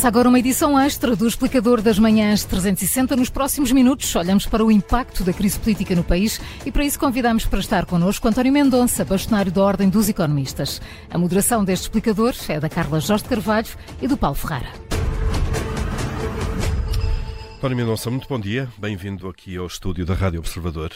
Começa agora uma edição extra do Explicador das Manhãs 360. Nos próximos minutos, olhamos para o impacto da crise política no país e para isso convidamos para estar connosco António Mendonça, bastonário da Ordem dos Economistas. A moderação deste explicador é da Carla Jorge Carvalho e do Paulo Ferrara. António Mendonça, muito bom dia. Bem-vindo aqui ao estúdio da Rádio Observador.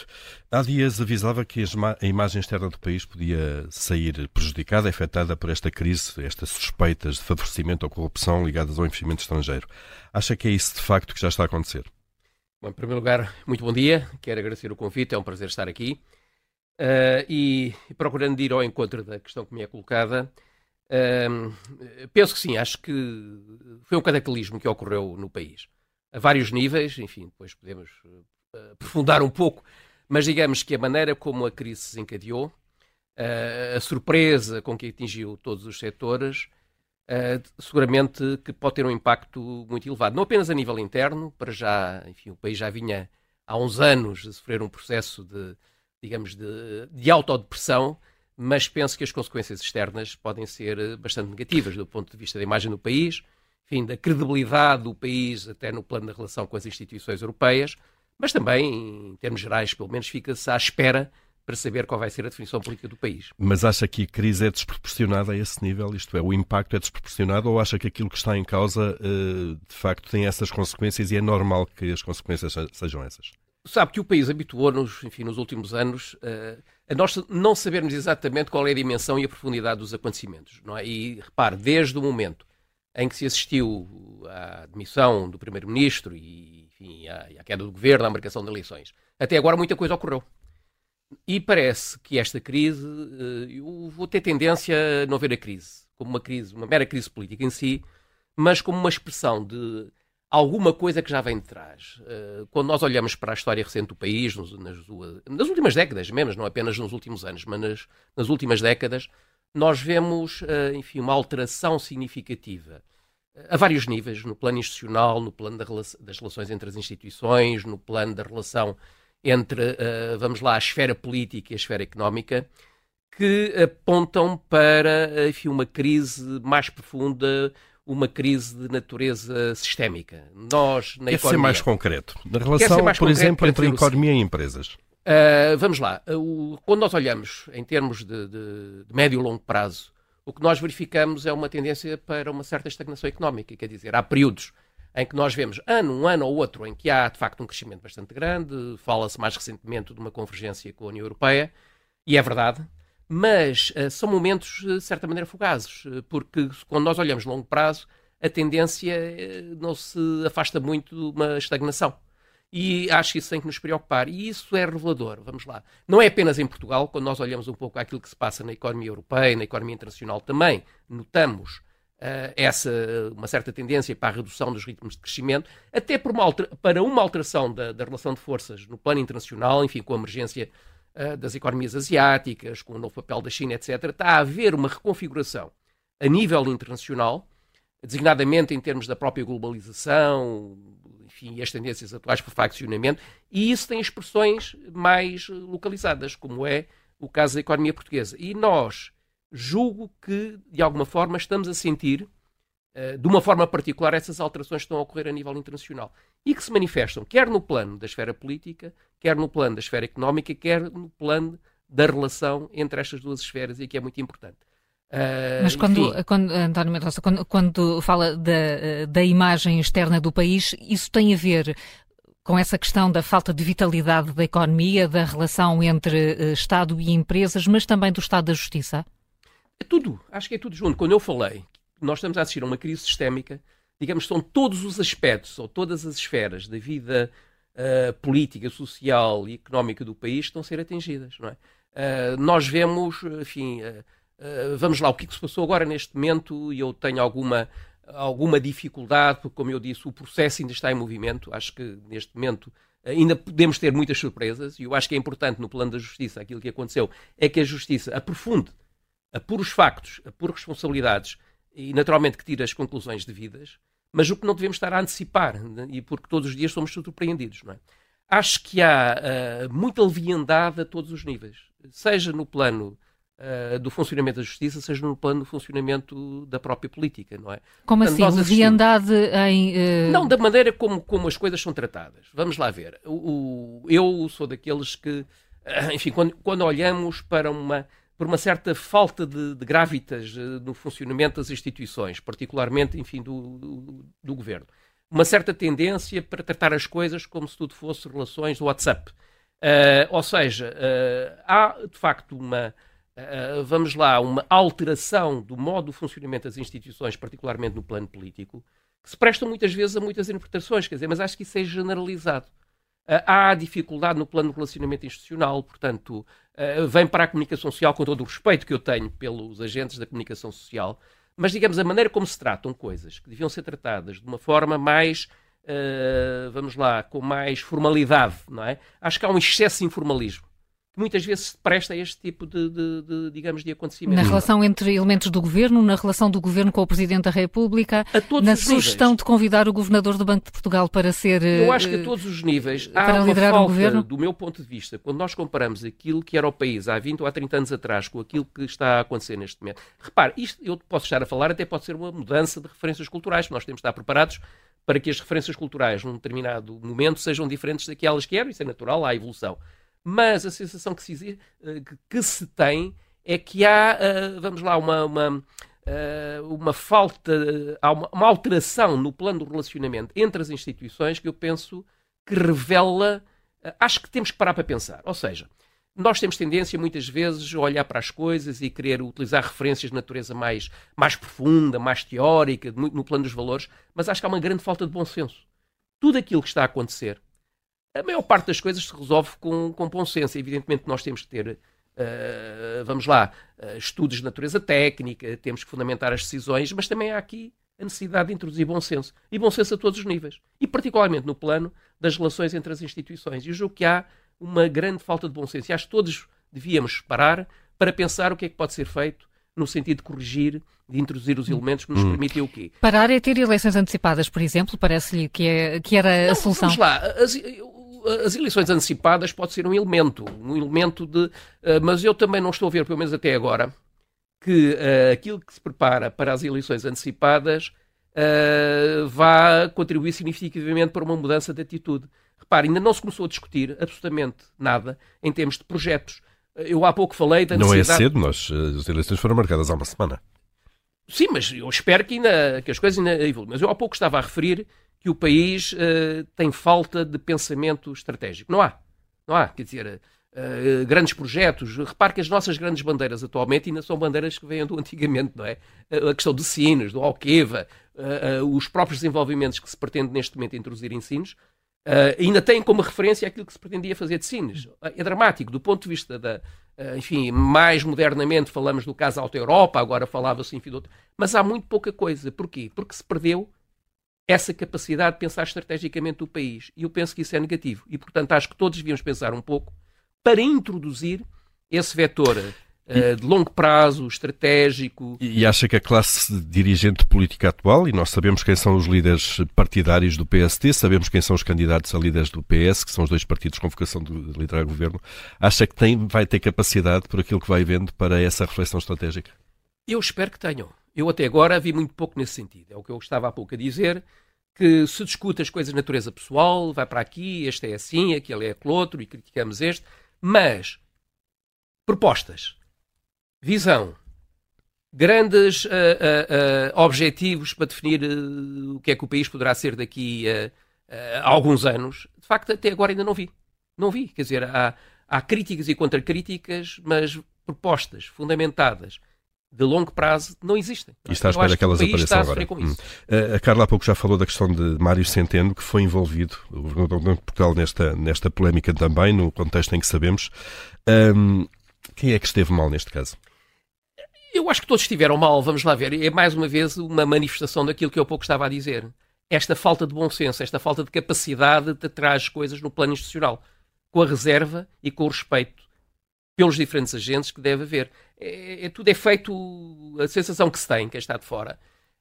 Há dias avisava que a imagem externa do país podia sair prejudicada, afetada por esta crise, estas suspeitas de favorecimento ou corrupção ligadas ao investimento estrangeiro. Acha que é isso de facto que já está a acontecer? Bom, em primeiro lugar, muito bom dia. Quero agradecer o convite, é um prazer estar aqui. Uh, e, procurando ir ao encontro da questão que me é colocada, uh, penso que sim, acho que foi um cataclismo que ocorreu no país a vários níveis, enfim, depois podemos uh, aprofundar um pouco, mas digamos que a maneira como a crise se encadeou, uh, a surpresa com que atingiu todos os setores, uh, seguramente que pode ter um impacto muito elevado. Não apenas a nível interno, para já, enfim, o país já vinha há uns anos a sofrer um processo de, digamos, de, de autodepressão, mas penso que as consequências externas podem ser bastante negativas do ponto de vista da imagem do país, enfim, da credibilidade do país, até no plano da relação com as instituições europeias, mas também, em termos gerais, pelo menos, fica-se à espera para saber qual vai ser a definição política do país. Mas acha que a crise é desproporcionada a esse nível? Isto é, o impacto é desproporcionado ou acha que aquilo que está em causa eh, de facto tem essas consequências e é normal que as consequências sejam essas? Sabe que o país habituou-nos, enfim, nos últimos anos, eh, a nós não sabermos exatamente qual é a dimensão e a profundidade dos acontecimentos. Não é? E repare, desde o momento em que se assistiu à demissão do Primeiro-Ministro e enfim, à, à, queda do governo, à marcação de eleições. Até agora muita coisa ocorreu. E parece que esta crise, eh, eu vou ter tendência a não ver a crise como uma crise, uma mera crise política em si, mas como uma expressão de alguma coisa que já vem de trás. Eh, quando nós olhamos para a história recente do país, nas, nas últimas décadas, menos, não apenas nos últimos anos, mas nas, nas últimas décadas, nós vemos, eh, enfim, uma alteração significativa eh, a vários níveis, no plano institucional, no plano das relações entre as instituições, no plano da relação entre, eh, vamos lá, a esfera política e a esfera económica, que apontam para, enfim, uma crise mais profunda, uma crise de natureza sistémica. Nós, na Quer economia... ser mais concreto. Na relação, por concreto, exemplo, entre economia e empresas. Uh, vamos lá. Uh, quando nós olhamos em termos de, de, de, médio e longo prazo, o que nós verificamos é uma tendência para uma certa estagnação económica. Quer dizer, há períodos em que nós vemos ano, um ano ou outro, em que há de facto um crescimento bastante grande, fala-se mais recentemente de uma convergência com a União Europeia, e é verdade, mas uh, são momentos, de certa maneira, fugazes, porque quando nós olhamos longo prazo, a tendência não se afasta muito de uma estagnação. E acho que isso tem que nos preocupar. E isso é revelador. Vamos lá. Não é apenas em Portugal, quando nós olhamos um pouco aquilo que se passa na economia europeia, na economia internacional também, notamos uh, essa, uma certa tendência para a redução dos ritmos de crescimento, até uma para uma alteração da, da, relação de forças no plano internacional, enfim, com a emergência uh, das economias asiáticas, com o novo papel da China, etc. Está a haver uma reconfiguração a nível internacional, designadamente em termos da própria globalização, enfim, as tendências atuais para faccionamento, e isso tem expressões mais localizadas, como é o caso da economia portuguesa. E nós julgo que, de alguma forma, estamos a sentir, uh, de uma forma particular, essas alterações que estão a ocorrer a nível internacional e que se manifestam quer no plano da esfera política, quer no plano da esfera económica, quer no plano da relação entre estas duas esferas e que é muito importante. Uh, Mas quando, quando, António Mendonça, quando, quando fala da, da imagem externa do país, isso tem a ver com essa questão da falta de vitalidade da economia, da relação entre uh, Estado e empresas, mas também do Estado da Justiça? É tudo, acho que é tudo junto. Quando eu falei, nós estamos a assistir a uma crise sistémica, digamos, são todos os aspectos ou todas as esferas da vida uh, política, social e económica do país estão a ser atingidas, não é? nós vemos, enfim, eh, vamos lá, o que, é que se passou agora neste momento? E eu tenho alguma, alguma dificuldade, porque, como eu disse, o processo ainda está em movimento. Acho que neste momento ainda podemos ter muitas surpresas. E eu acho que é importante, no plano da justiça, aquilo que aconteceu é que a justiça aprofunde, apure os factos, apure responsabilidades e, naturalmente, que tire as conclusões devidas. Mas o que não devemos estar a antecipar, né? e porque todos os dias somos surpreendidos, não é? Acho que há uh, muita leviandade a todos os níveis, seja no plano uh, do funcionamento da justiça, seja no plano do funcionamento da própria política, não é? Como Portanto, assim? Leviandade em... Uh... Não, da maneira como, como as coisas são tratadas. Vamos lá ver. O, o eu sou daqueles que, enfim, quando, quando olhamos para uma por uma certa falta de, de gravitas no funcionamento das instituições, particularmente, enfim, do, do, do, governo. Uma certa tendência para tratar as coisas como se tudo fosse relações do WhatsApp. Uh, ou seja, uh, há de facto uma, uh, vamos lá, uma alteração do modo de funcionamento das instituições, particularmente no plano político, que se prestam muitas vezes a muitas interpretações, quer dizer, mas acho que isso é generalizado. há dificuldade no plano do relacionamento institucional, portanto, vem para a comunicação social com todo o respeito que eu tenho pelos agentes da comunicação social, mas digamos a maneira como se tratam coisas que deviam ser tratadas de uma forma mais vamos lá, com mais formalidade, não é? Acho que há um excesso de informalismo que muitas vezes se presta a este tipo de, de, de, digamos, de acontecimentos. Na relação entre elementos do governo, na relação do governo com o Presidente da República, na sugestão níveis. de convidar o Governador do Banco de Portugal para ser... Eu acho que a eh, todos os níveis há para liderar falta, o governo. do meu ponto de vista, quando nós comparamos aquilo que era o país há 20 ou há 30 anos atrás com aquilo que está a acontecer neste momento. Repare, isto eu posso estar a falar, até pode ser uma mudança de referências culturais, nós temos de estar preparados para que as referências culturais num determinado momento sejam diferentes daquelas que eram, isso é natural, há evolução. Mas a sensação que se, eh, que se tem é que há, eh, vamos lá, uma, uma, eh, uma falta, há uma, uma alteração no plano do relacionamento entre as instituições que eu penso que revela, acho que temos que parar para pensar. Ou seja, nós temos tendência muitas vezes a olhar para as coisas e querer utilizar referências de natureza mais, mais profunda, mais teórica, no plano dos valores, mas acho que há uma grande falta de bom senso. Tudo aquilo que está a acontecer, a maior parte das coisas se resolve com, com bom senso. Evidentemente, nós temos que ter, uh, vamos lá, uh, estudos de natureza técnica, temos que fundamentar as decisões, mas também há aqui a necessidade de introduzir bom senso. E bom senso a todos os níveis. E particularmente no plano das relações entre as instituições. E eu julgo que há uma grande falta de bom senso. E acho que todos devíamos parar para pensar o que é que pode ser feito no sentido de corrigir, de introduzir os elementos que nos hum. permitem o quê? Parar é ter eleições antecipadas, por exemplo, parece-lhe que, é, que era Não, a solução. Vamos lá, as, as eleições antecipadas pode ser um elemento, um elemento de. Uh, mas eu também não estou a ver, pelo menos até agora, que uh, aquilo que se prepara para as eleições antecipadas uh, vá contribuir significativamente para uma mudança de atitude. Repare, ainda não se começou a discutir absolutamente nada em termos de projetos. Eu há pouco falei da necessidade... Não é cedo, nós, as eleições foram marcadas há uma semana. Sim, mas eu espero que, ainda, que as coisas ainda evoluam. Mas eu há pouco estava a referir que o país uh, tem falta de pensamento estratégico. Não há. Não há. Quer dizer, uh, grandes projetos. Repare que as nossas grandes bandeiras atualmente ainda são bandeiras que vêm do antigamente, não é? a questão de Sinos, do Alqueva, os próprios desenvolvimentos que se pretende neste momento introduzir em Sinos, Uh, ainda tem como referência aquilo que se pretendia fazer de Sines. É dramático, do ponto de vista da. Uh, enfim, mais modernamente falamos do caso Alta Europa, agora falava-se, enfim, outro. Mas há muito pouca coisa. Porquê? Porque se perdeu essa capacidade de pensar estrategicamente o país. E eu penso que isso é negativo. E, portanto, acho que todos devíamos pensar um pouco para introduzir esse vetor uh, de longo prazo, estratégico. E acha que a classe dirigente política atual, e nós sabemos quem são os líderes partidários do PST, sabemos quem são os candidatos a líderes do PS, que são os dois partidos com vocação de liderar o governo, acha que tem, vai ter capacidade, por aquilo que vai vendo, para essa reflexão estratégica? Eu espero que tenham. Eu até agora vi muito pouco nesse sentido. É o que eu estava há pouco a dizer, que se discute as coisas de natureza pessoal, vai para aqui, este é assim, aquele é aquele outro, e criticamos este, mas propostas, visão, grandes uh, uh, uh, objetivos para definir o que é que o país poderá ser daqui a alguns anos, de facto até agora ainda não vi. Não vi. Quer dizer, há, há críticas e contracríticas, mas propostas fundamentadas de longo prazo não existem. E está à espera que elas apareçam agora. Hum. A Carla há pouco já falou da questão de Mário Centeno, que foi envolvido, o governador de Portugal, nesta, nesta polémica também, no contexto em que sabemos. Um, quem é que esteve mal neste caso? Eu acho que todos estiveram mal, vamos lá ver. É mais uma vez uma manifestação daquilo que eu pouco estava a dizer. Esta falta de bom senso, esta falta de capacidade de trazer as coisas no plano institucional, com a reserva e com o respeito pelos diferentes agentes que deve haver. É, é, tudo é feito, a sensação que se tem, quem está de fora,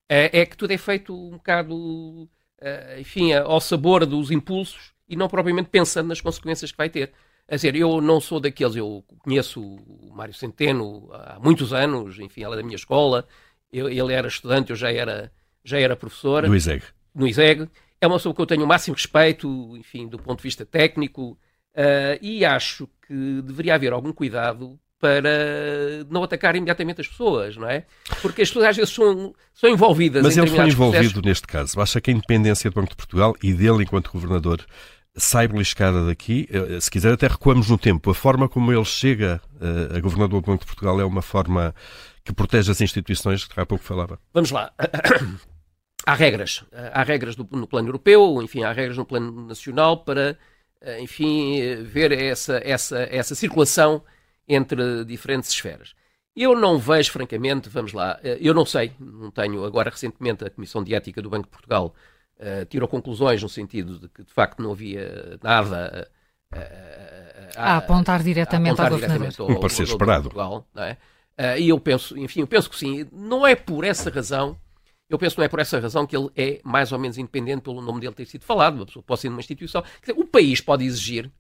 é, é que tudo é feito um bocado, é, enfim, ao sabor dos impulsos e não propriamente pensando nas consequências que vai ter. A dizer, eu não sou daqueles, eu conheço o Mário Centeno há muitos anos, enfim, ela é da minha escola, eu, ele era estudante, eu já era, já era professora. No ISEG. No ISEG. É uma pessoa que eu tenho o máximo respeito, enfim, do ponto de vista técnico, uh, e acho que deveria haver algum cuidado para não atacar imediatamente as pessoas, não é? Porque as pessoas às vezes são, são envolvidas Mas ele foi envolvido processos. neste caso. Acha que a independência do Banco de Portugal e dele enquanto governador sai beliscada daqui? Eh, se quiser até recuamos no tempo. A forma como ele chega uh, a governador do Banco de Portugal é uma forma que protege as instituições que há pouco falava. Vamos lá. há regras. Há regras no plano europeu, enfim, há regras no plano nacional para, eh, enfim, ver essa, essa, essa circulação entre diferentes esferas. Eu não vejo, francamente, vamos lá, eh, eu não sei, não tenho, agora recentemente a Comissão de Ética do Banco de Portugal uh, tirou conclusões no sentido de que de facto não havia nada uh, a, a, apontar diretamente a apontar ao diretamente governador. um parecer esperado. Portugal, não é? Uh, e eu penso, enfim, eu penso que sim. Não é por essa razão, eu penso que não é por essa razão que ele é mais ou menos independente pelo nome dele ter sido falado. Uma pessoa pode ser numa instituição. Dizer, o país pode exigir,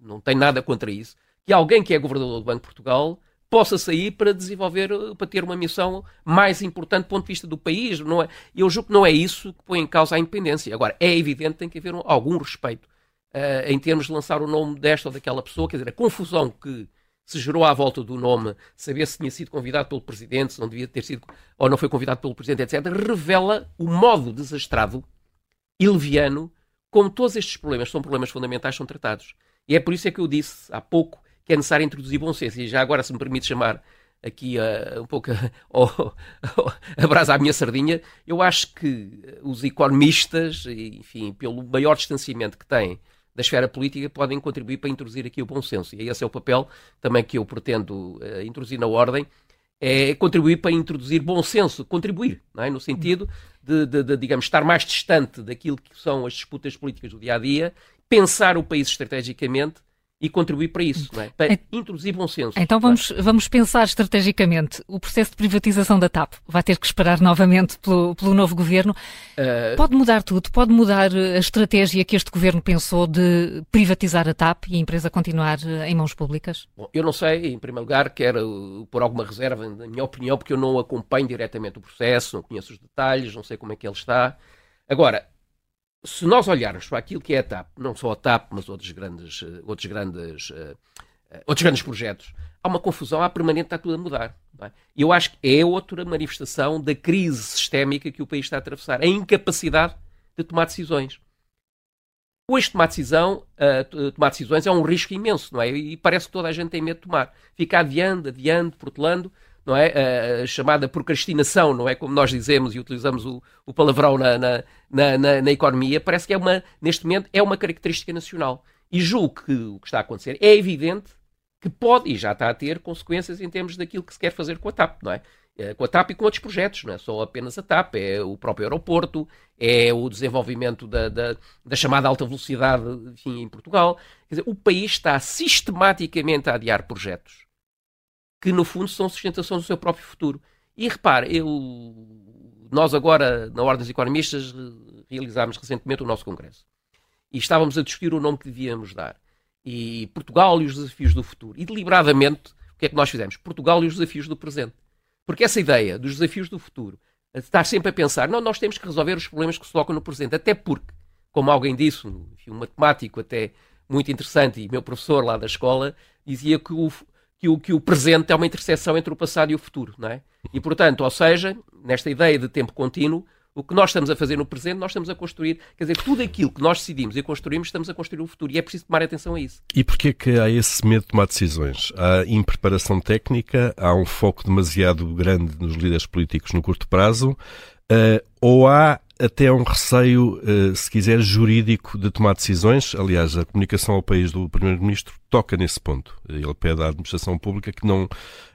não tem nada contra isso, que alguém que é governador do Banco de Portugal possa sair para desenvolver, para ter uma missão mais importante do ponto de vista do país. Não é, eu julgo que não é isso que põe em causa a independência. Agora, é evidente que tem que haver um, algum respeito uh, em termos de lançar o nome desta ou daquela pessoa. Quer dizer, a confusão que se gerou à volta do nome, saber se tinha sido convidado pelo Presidente, se não devia ter sido, ou não foi convidado pelo Presidente, etc., revela o modo desastrado e leviano como todos estes problemas, são problemas fundamentais, são tratados. E é por isso é que eu disse há pouco que é necessário introduzir bom senso. E já agora, se me permite chamar aqui uh, um pouco a brasa à minha sardinha, eu acho que os economistas, enfim, pelo maior distanciamento que têm da esfera política podem contribuir para introduzir aqui o bom senso. E esse é o papel também que eu pretendo uh, introduzir na ordem, é contribuir para introduzir bom senso, contribuir, é? no sentido de, de, de, digamos, estar mais distante daquilo que são as disputas políticas do dia a dia, pensar o país estrategicamente e contribuir para isso, é? para introduzir bom senso. Então vamos, é? vamos pensar estrategicamente. O processo de privatização da TAP vai ter que esperar novamente pelo, pelo novo governo. Uh... Pode mudar tudo? Pode mudar a estratégia que este governo pensou de privatizar a TAP e a empresa continuar eh, em mãos públicas? Bom, eu não sei, em primeiro lugar, quero pôr alguma reserva na minha opinião, porque eu não acompanho diretamente o processo, não conheço os detalhes, não sei como é que ele está. Agora, se nós olharmos para aquilo que é a TAP, não só a TAP, mas outros grandes, eh, outros grandes, uh, outros grandes projetos, há uma confusão, há permanente, está tudo a mudar. É? Eu acho que é outra manifestação da crise sistémica que o país está a atravessar, a incapacidade de tomar decisões. Hoje tomar decisão, tomar decisões é um risco imenso, não é? E parece que toda a gente tem medo de tomar. Fica adiando, adiando, protelando, não é? A chamada procrastinação, não é? Como nós dizemos e utilizamos o, o palavrão na, na, na, na, economia, parece que é uma, neste momento, é uma característica nacional. E julgo que o que está a acontecer é evidente que pode, e já está a ter, consequências em termos daquilo que se quer fazer com a TAP, não é? é com a TAP e com outros projetos, não é só apenas a TAP, é o próprio aeroporto, é o desenvolvimento da, da, da chamada alta velocidade enfim, em Portugal. Quer dizer, o país está sistematicamente a adiar projetos que no fundo são sustentação do seu próprio futuro. E repare, eu, nós agora, na Ordem dos Economistas, realizámos recentemente o nosso congresso. E estávamos a discutir o nome que devíamos dar. E Portugal e os desafios do futuro. E deliberadamente, o que é que nós fizemos? Portugal e os desafios do presente. Porque essa ideia dos desafios do futuro, estar sempre a pensar, não, nós temos que resolver os problemas que se colocam no presente. Até porque, como alguém disse, um matemático até muito interessante e meu professor lá da escola, dizia que o, que o, que o presente é uma interseção entre o passado e o futuro, não é? E, portanto, ou seja, nesta ideia de tempo contínuo, o que nós estamos a fazer no presente, nós estamos a construir, quer dizer, tudo aquilo que nós decidimos e construímos, estamos a construir o futuro. E é preciso tomar atenção a isso. E porquê que há esse medo de tomar decisões? Há impreparação técnica, há um foco demasiado grande nos líderes políticos no curto prazo, uh, ou há até um receio, eh, se quiser, jurídico de tomar decisões. Aliás, a comunicação ao país do Primeiro-Ministro toca nesse ponto. Ele pede à administração pública que não,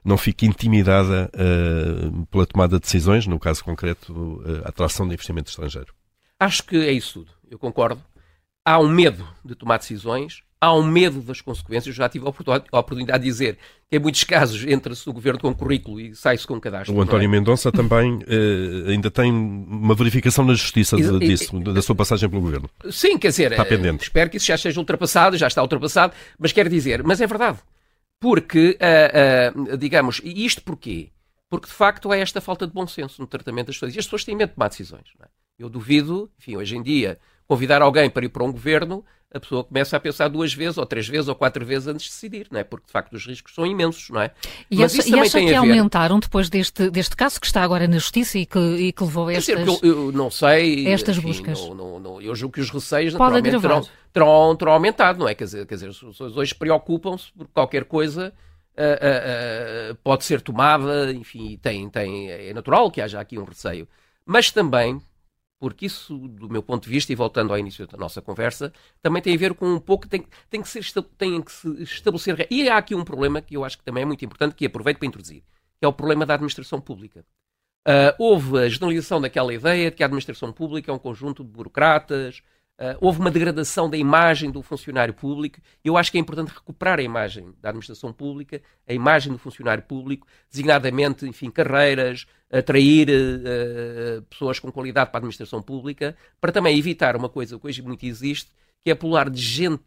não fique intimidada uh, pela tomada de decisões, no caso concreto, uh, a atração de investimento estrangeiro. Acho que é isso tudo. Eu concordo. Há um medo de tomar decisões, há um medo das consequências. Já tive a oportunidade de dizer que em muitos casos entra-se no governo com um currículo e sai-se com um cadastro. O António é? Mendonça também eh, ainda tem uma verificação na justiça de, disso, da sua passagem pelo governo. Sim, quer dizer, está pendente. espero que isso já seja ultrapassado, já está ultrapassado, mas quero dizer, mas é verdade. Porque, uh, uh, digamos, e isto porquê? Porque de facto é esta falta de bom senso no tratamento das pessoas. E as pessoas têm medo de tomar decisões. É? Eu duvido, enfim, hoje em dia, convidar alguém para ir para um governo, a pessoa começa a pensar duas vezes, ou três vezes, ou quatro vezes antes de decidir, não é? Porque de facto os riscos são imensos, não é? E Mas acha, isso também e acha que aumentaram depois deste, deste caso que está agora na Justiça e que, e que levou a estas, dizer, eu, eu, não sei, estas enfim, buscas? Não, não, não, eu julgo que os receios naturalmente terão, terão, terão, aumentado, não é? Quer dizer, quer dizer as pessoas hoje preocupam-se por qualquer coisa uh, uh, pode ser tomada, enfim, tem, tem, é natural que haja aqui um receio. Mas também, porque isso, do meu ponto de vista, e voltando ao início da nossa conversa, também tem a ver com um pouco, tem, tem, que, ser, tem que se estabelecer. E há aqui um problema que eu acho que também é muito importante, que aproveito para introduzir, que é o problema da administração pública. Uh, houve a generalização daquela ideia de que a administração pública é um conjunto de burocratas, Uh, houve uma degradação da imagem do funcionário público. Eu acho que é importante recuperar a imagem da administração pública, a imagem do funcionário público, designadamente, enfim, carreiras, atrair uh, pessoas com qualidade para a administração pública, para também evitar uma coisa que hoje muito existe, que é pular de gente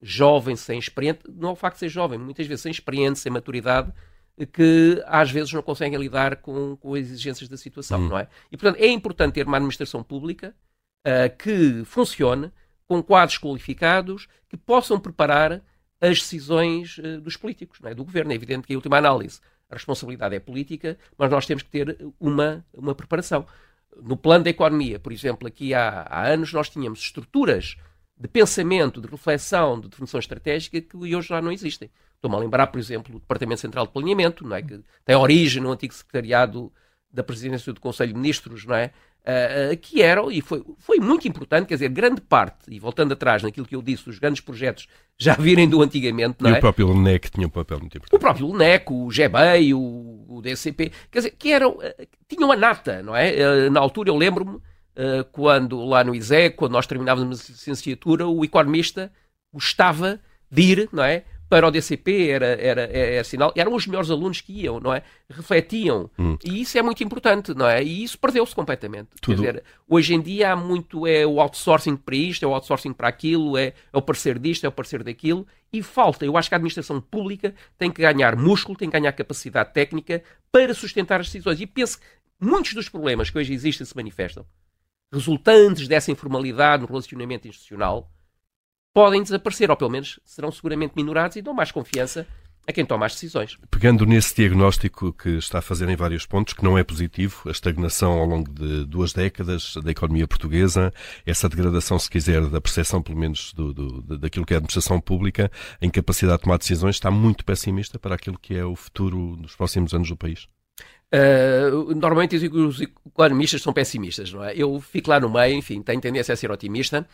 jovem, sem experiência, não é o facto de ser jovem, muitas vezes sem experiência, sem maturidade, que às vezes não conseguem lidar com, com as exigências da situação, hum. não é? E, portanto, é importante ter uma administração pública uh, que funcione, com quadros qualificados, que possam preparar as decisões uh, dos políticos, é? do governo. É evidente que, em última análise, a responsabilidade é política, mas nós temos que ter uma, uma preparação. No plano da economia, por exemplo, aqui há, há anos nós tínhamos estruturas de pensamento, de reflexão, de definição estratégica que hoje já não existem. Estou-me a lembrar, por exemplo, do Departamento Central de Planeamento, não é? que tem origem no antigo secretariado da presidência do Conselho de Ministros, não é? Uh, que eram, e foi, foi muito importante, quer dizer, grande parte, e voltando atrás naquilo que eu disse, os grandes projetos já virem do antigamente, não e é? o próprio LNEC tinha um papel muito importante. O próprio LNEC, o GBEI, o, o DCP, quer dizer, que eram, uh, tinham a nata, não é? Na altura eu lembro-me, quando lá no ISE, quando nós terminávamos a licenciatura, o economista gostava de ir, não é? Para o DCP era, era, era, era, sinal, eram os melhores alunos que iam, não é? Refletiam. Hum. E isso é muito importante, não é? E isso perdeu-se completamente. Tudo. Quer dizer, hoje em dia há muito é o outsourcing para isto, é o outsourcing para aquilo, é, é o parecer disto, é o parecer daquilo, e falta. Eu acho que a administração pública tem que ganhar músculo, tem que ganhar capacidade técnica para sustentar as decisões. E penso que muitos dos problemas que hoje existem se manifestam resultantes dessa informalidade no relacionamento institucional podem desaparecer, ou pelo menos serão seguramente minorados e dão mais confiança a quem toma as decisões. Pegando nesse diagnóstico que está a fazer em vários pontos, que não é positivo, a estagnação ao longo de duas décadas da economia portuguesa, essa degradação, se quiser, da percepção, pelo menos, do, do, daquilo que é a administração pública, a incapacidade de tomar decisões, está muito pessimista para aquilo que é o futuro dos próximos anos do país? Uh, normalmente os economistas são pessimistas, não é? Eu fico lá no meio, enfim, tenho tendência a ser otimista.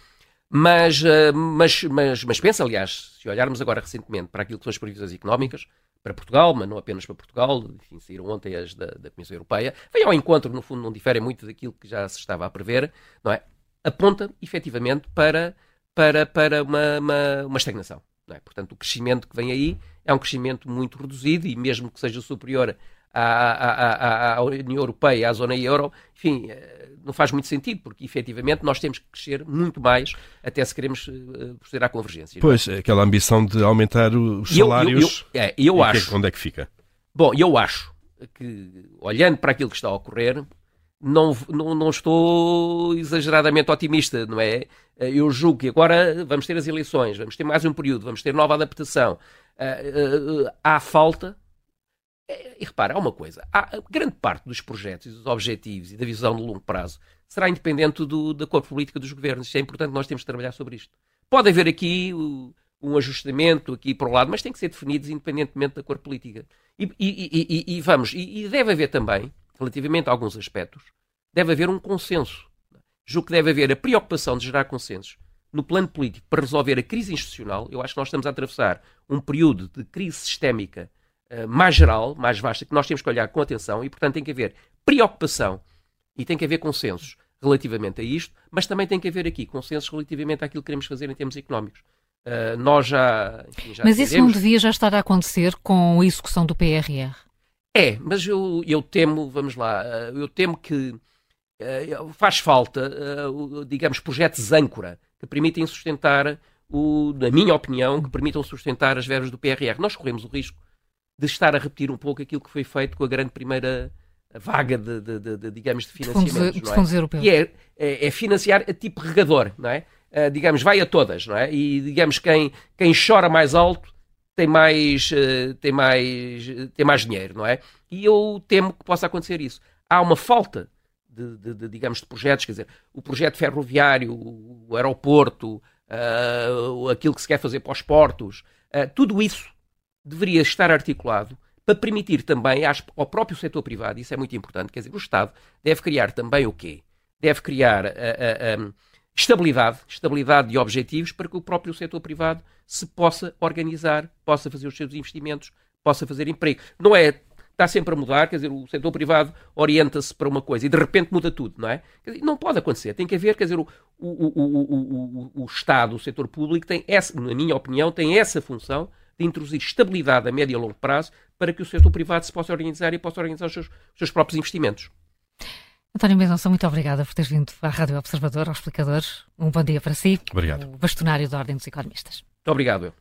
Mas, uh, mas, mas, mas pensa, aliás, se olharmos agora recentemente para aquilo que são as previsões económicas, para Portugal, mas não apenas para Portugal, enfim, saíram ontem as da, da Comissão Europeia, vem ao encontro, no fundo, não diferem muito daquilo que já se estava a prever, não é? Aponta, efetivamente, para, para, para uma, uma, uma estagnação. É? Portanto, o crescimento que vem aí é um crescimento muito reduzido e mesmo que seja superior à, à, à, à União Europeia, à zona euro, enfim, eh, não faz muito sentido, porque efetivamente nós temos que crescer muito mais até se queremos uh, proceder à convergência. É? Pois, é? aquela ambição de aumentar os salários. Eu, eu, eu, é, eu acho. Que, onde é que fica? Bom, eu acho que, olhando para aquilo que está a ocorrer, não, não, não estou exageradamente otimista, não é? Eh, eu julgo que agora vamos ter as eleições, vamos ter mais um período, vamos ter nova adaptação. Há falta é, e repara, há uma coisa: há, grande parte dos projetos, dos objetivos e da visão de longo prazo será independente do, da cor política dos governos. Isto é importante, nós temos de trabalhar sobre isto. Pode haver aqui um ajustamento aqui para o lado, mas tem que ser definidos independentemente da cor política. E, e, e, e vamos, e, deve haver também, relativamente a alguns aspectos, deve haver um consenso. Julgo que deve haver a preocupação de gerar consensos no plano político para resolver a crise institucional. Eu acho que nós estamos a atravessar um período de crise sistémica eh, mais geral, mais vasta, que nós temos que olhar com atenção e, portanto, tem que haver preocupação e tem que haver consensos relativamente a isto, mas também tem que haver aqui consensos relativamente àquilo que queremos fazer em termos económicos. Uh, nós já, enfim, já Mas isso não devia já estar a acontecer com a execução do PRR? É, mas eu, eu temo, vamos lá, uh, eu temo que faz falta, digamos, projetos âncora que permitem sustentar o, na minha opinião, que permitam sustentar as verbas do PRR. Nós corremos o risco de estar a repetir um pouco aquilo que foi feito com a grande primeira vaga de, de, de, de digamos, de financiamentos. De fundos, europeus. Que é, é, é, financiar a tipo regador, não é? Uh, digamos, vai a todas, não é? E, digamos, quem, quem chora mais alto tem mais, uh, tem, mais, tem mais dinheiro, não é? E eu temo que possa acontecer isso. Há uma falta de, de, de, digamos, de projetos, quer dizer, o projeto ferroviário, o aeroporto, uh, aquilo que se quer fazer para os portos, uh, tudo isso deveria estar articulado para permitir também ao próprio setor privado, isso é muito importante, quer dizer, o Estado deve criar também o quê? Deve criar uh, estabilidade, estabilidade de objetivos para que o próprio setor privado se possa organizar, possa fazer os seus investimentos, possa fazer emprego. Não é está sempre a mudar, quer dizer, o setor privado orienta-se para uma coisa e de repente muda tudo, não é? Dizer, não pode acontecer, tem que haver, quer dizer, o, o, o, o, Estado, o setor público, tem essa, na minha opinião, tem essa função de introduzir estabilidade a médio e a longo prazo para que o setor privado se possa organizar e possa organizar os seus, os seus próprios investimentos. António Mendonça, muito obrigada por teres vindo à Rádio Observador, ao Explicador. Um bom dia para si. Obrigado. O bastonário da Ordem dos Economistas. Muito obrigado.